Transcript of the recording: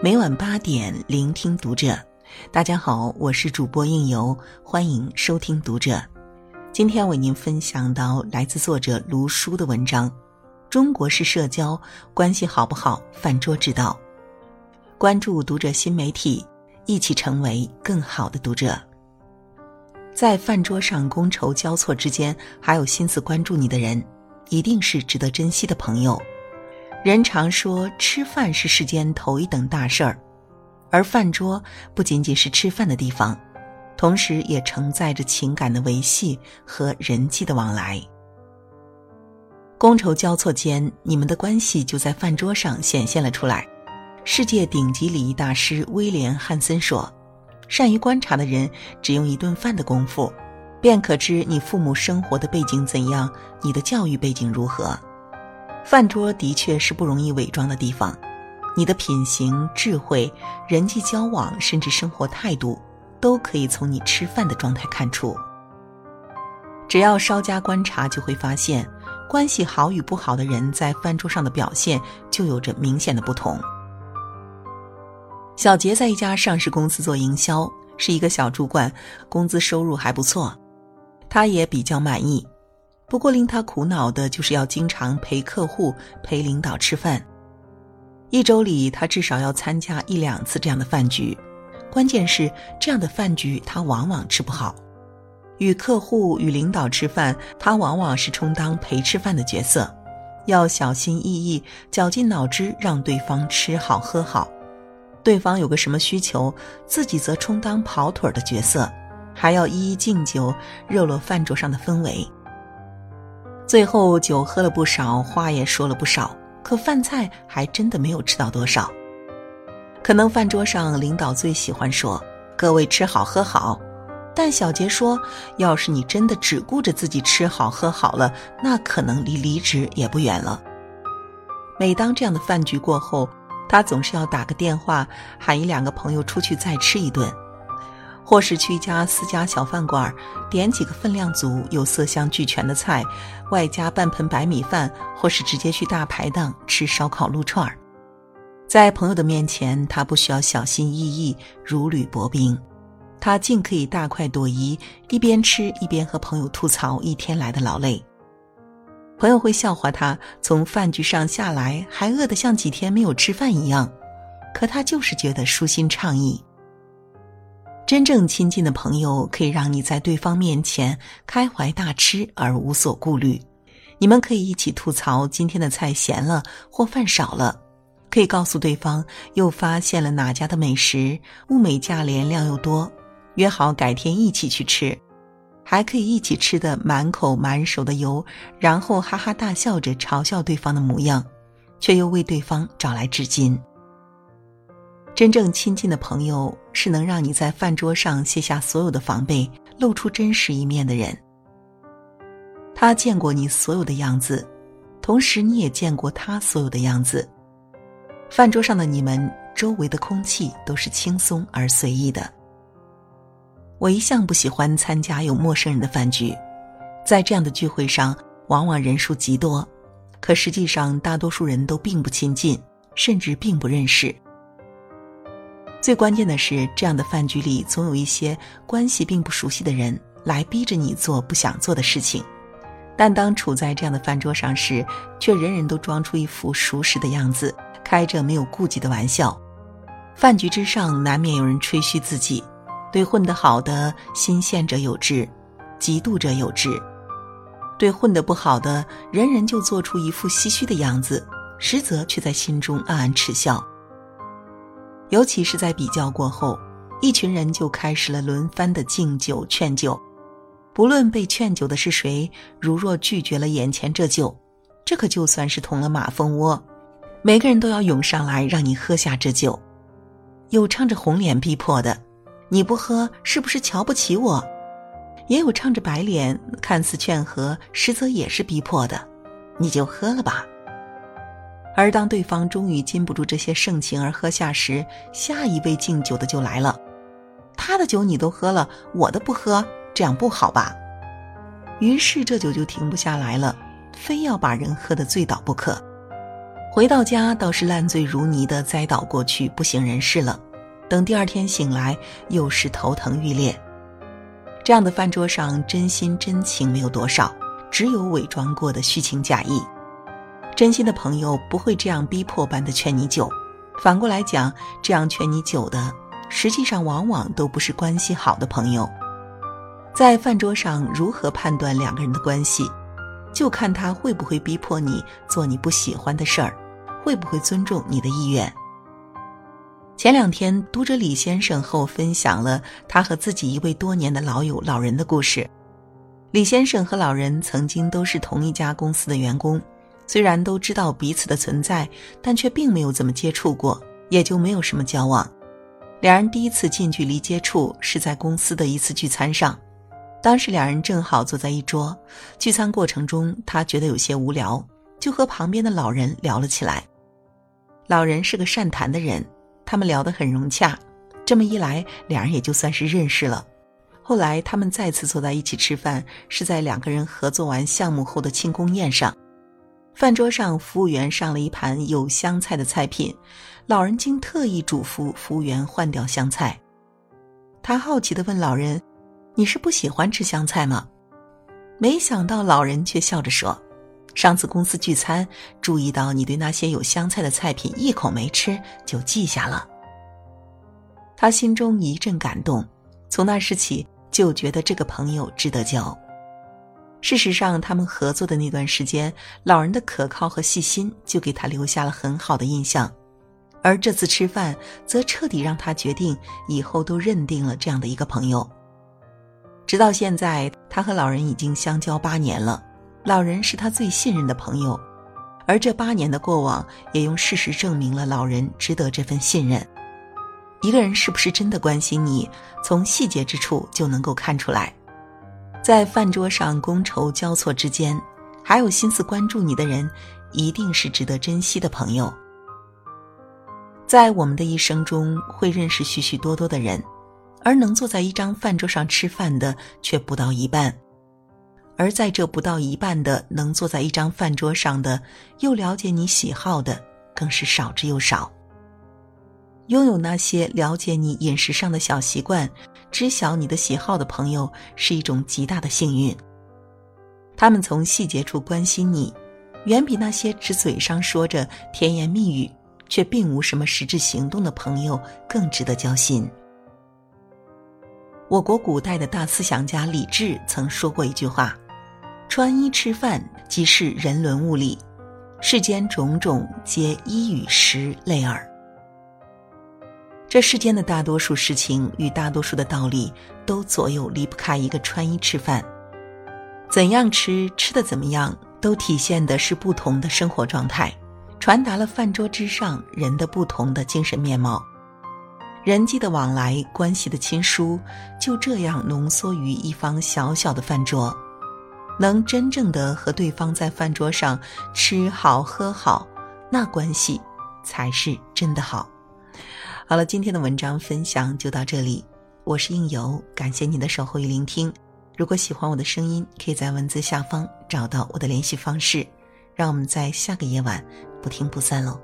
每晚八点，聆听读者。大家好，我是主播应由，欢迎收听读者。今天为您分享到来自作者卢书的文章：中国式社交关系好不好？饭桌之道。关注读者新媒体，一起成为更好的读者。在饭桌上觥筹交错之间，还有心思关注你的人，一定是值得珍惜的朋友。人常说，吃饭是世间头一等大事儿，而饭桌不仅仅是吃饭的地方，同时也承载着情感的维系和人际的往来。觥筹交错间，你们的关系就在饭桌上显现了出来。世界顶级礼仪大师威廉·汉森说。善于观察的人，只用一顿饭的功夫，便可知你父母生活的背景怎样，你的教育背景如何。饭桌的确是不容易伪装的地方，你的品行、智慧、人际交往，甚至生活态度，都可以从你吃饭的状态看出。只要稍加观察，就会发现，关系好与不好的人在饭桌上的表现就有着明显的不同。小杰在一家上市公司做营销，是一个小主管，工资收入还不错，他也比较满意。不过令他苦恼的就是要经常陪客户、陪领导吃饭，一周里他至少要参加一两次这样的饭局。关键是这样的饭局他往往吃不好，与客户、与领导吃饭，他往往是充当陪吃饭的角色，要小心翼翼、绞尽脑汁让对方吃好喝好。对方有个什么需求，自己则充当跑腿的角色，还要一一敬酒，热络饭桌上的氛围。最后酒喝了不少，话也说了不少，可饭菜还真的没有吃到多少。可能饭桌上领导最喜欢说“各位吃好喝好”，但小杰说：“要是你真的只顾着自己吃好喝好了，那可能离离职也不远了。”每当这样的饭局过后，他总是要打个电话，喊一两个朋友出去再吃一顿，或是去一家私家小饭馆，点几个分量足、又色香俱全的菜，外加半盆白米饭，或是直接去大排档吃烧烤、撸串儿。在朋友的面前，他不需要小心翼翼、如履薄冰，他尽可以大快朵颐，一边吃一边和朋友吐槽一天来的劳累。朋友会笑话他从饭局上下来还饿得像几天没有吃饭一样，可他就是觉得舒心畅意。真正亲近的朋友可以让你在对方面前开怀大吃而无所顾虑，你们可以一起吐槽今天的菜咸了或饭少了，可以告诉对方又发现了哪家的美食物美价廉量又多，约好改天一起去吃。还可以一起吃的满口满手的油，然后哈哈大笑着嘲笑对方的模样，却又为对方找来纸巾。真正亲近的朋友是能让你在饭桌上卸下所有的防备，露出真实一面的人。他见过你所有的样子，同时你也见过他所有的样子。饭桌上的你们，周围的空气都是轻松而随意的。我一向不喜欢参加有陌生人的饭局，在这样的聚会上，往往人数极多，可实际上大多数人都并不亲近，甚至并不认识。最关键的是，这样的饭局里总有一些关系并不熟悉的人来逼着你做不想做的事情，但当处在这样的饭桌上时，却人人都装出一副熟识的样子，开着没有顾忌的玩笑。饭局之上，难免有人吹嘘自己。对混得好的新鲜者有之，嫉妒者有之；对混得不好的，人人就做出一副唏嘘的样子，实则却在心中暗暗耻笑。尤其是在比较过后，一群人就开始了轮番的敬酒劝酒。不论被劝酒的是谁，如若拒绝了眼前这酒，这可就算是捅了马蜂窝。每个人都要涌上来让你喝下这酒，有唱着红脸逼迫的。你不喝是不是瞧不起我？也有唱着白脸，看似劝和，实则也是逼迫的。你就喝了吧。而当对方终于禁不住这些盛情而喝下时，下一位敬酒的就来了。他的酒你都喝了，我的不喝，这样不好吧？于是这酒就停不下来了，非要把人喝得醉倒不可。回到家倒是烂醉如泥的栽倒过去，不省人事了。等第二天醒来，又是头疼欲裂。这样的饭桌上，真心真情没有多少，只有伪装过的虚情假意。真心的朋友不会这样逼迫般的劝你酒，反过来讲，这样劝你酒的，实际上往往都不是关系好的朋友。在饭桌上，如何判断两个人的关系，就看他会不会逼迫你做你不喜欢的事儿，会不会尊重你的意愿。前两天，读者李先生和我分享了他和自己一位多年的老友老人的故事。李先生和老人曾经都是同一家公司的员工，虽然都知道彼此的存在，但却并没有怎么接触过，也就没有什么交往。两人第一次近距离接触是在公司的一次聚餐上，当时两人正好坐在一桌，聚餐过程中他觉得有些无聊，就和旁边的老人聊了起来。老人是个善谈的人。他们聊得很融洽，这么一来，两人也就算是认识了。后来，他们再次坐在一起吃饭，是在两个人合作完项目后的庆功宴上。饭桌上，服务员上了一盘有香菜的菜品，老人竟特意嘱咐服务员换掉香菜。他好奇地问老人：“你是不喜欢吃香菜吗？”没想到老人却笑着说。上次公司聚餐，注意到你对那些有香菜的菜品一口没吃，就记下了。他心中一阵感动，从那时起就觉得这个朋友值得交。事实上，他们合作的那段时间，老人的可靠和细心就给他留下了很好的印象，而这次吃饭则彻底让他决定以后都认定了这样的一个朋友。直到现在，他和老人已经相交八年了。老人是他最信任的朋友，而这八年的过往也用事实证明了老人值得这份信任。一个人是不是真的关心你，从细节之处就能够看出来。在饭桌上觥筹交错之间，还有心思关注你的人，一定是值得珍惜的朋友。在我们的一生中，会认识许许多多的人，而能坐在一张饭桌上吃饭的却不到一半。而在这不到一半的能坐在一张饭桌上的，又了解你喜好的，更是少之又少。拥有那些了解你饮食上的小习惯，知晓你的喜好的朋友，是一种极大的幸运。他们从细节处关心你，远比那些只嘴上说着甜言蜜语，却并无什么实质行动的朋友更值得交心。我国古代的大思想家李治曾说过一句话。穿衣吃饭即是人伦物理，世间种种皆衣与食类耳。这世间的大多数事情与大多数的道理，都左右离不开一个穿衣吃饭。怎样吃，吃的怎么样，都体现的是不同的生活状态，传达了饭桌之上人的不同的精神面貌。人际的往来，关系的亲疏，就这样浓缩于一方小小的饭桌。能真正的和对方在饭桌上吃好喝好，那关系才是真的好。好了，今天的文章分享就到这里，我是应由，感谢您的守候与聆听。如果喜欢我的声音，可以在文字下方找到我的联系方式，让我们在下个夜晚不听不散喽。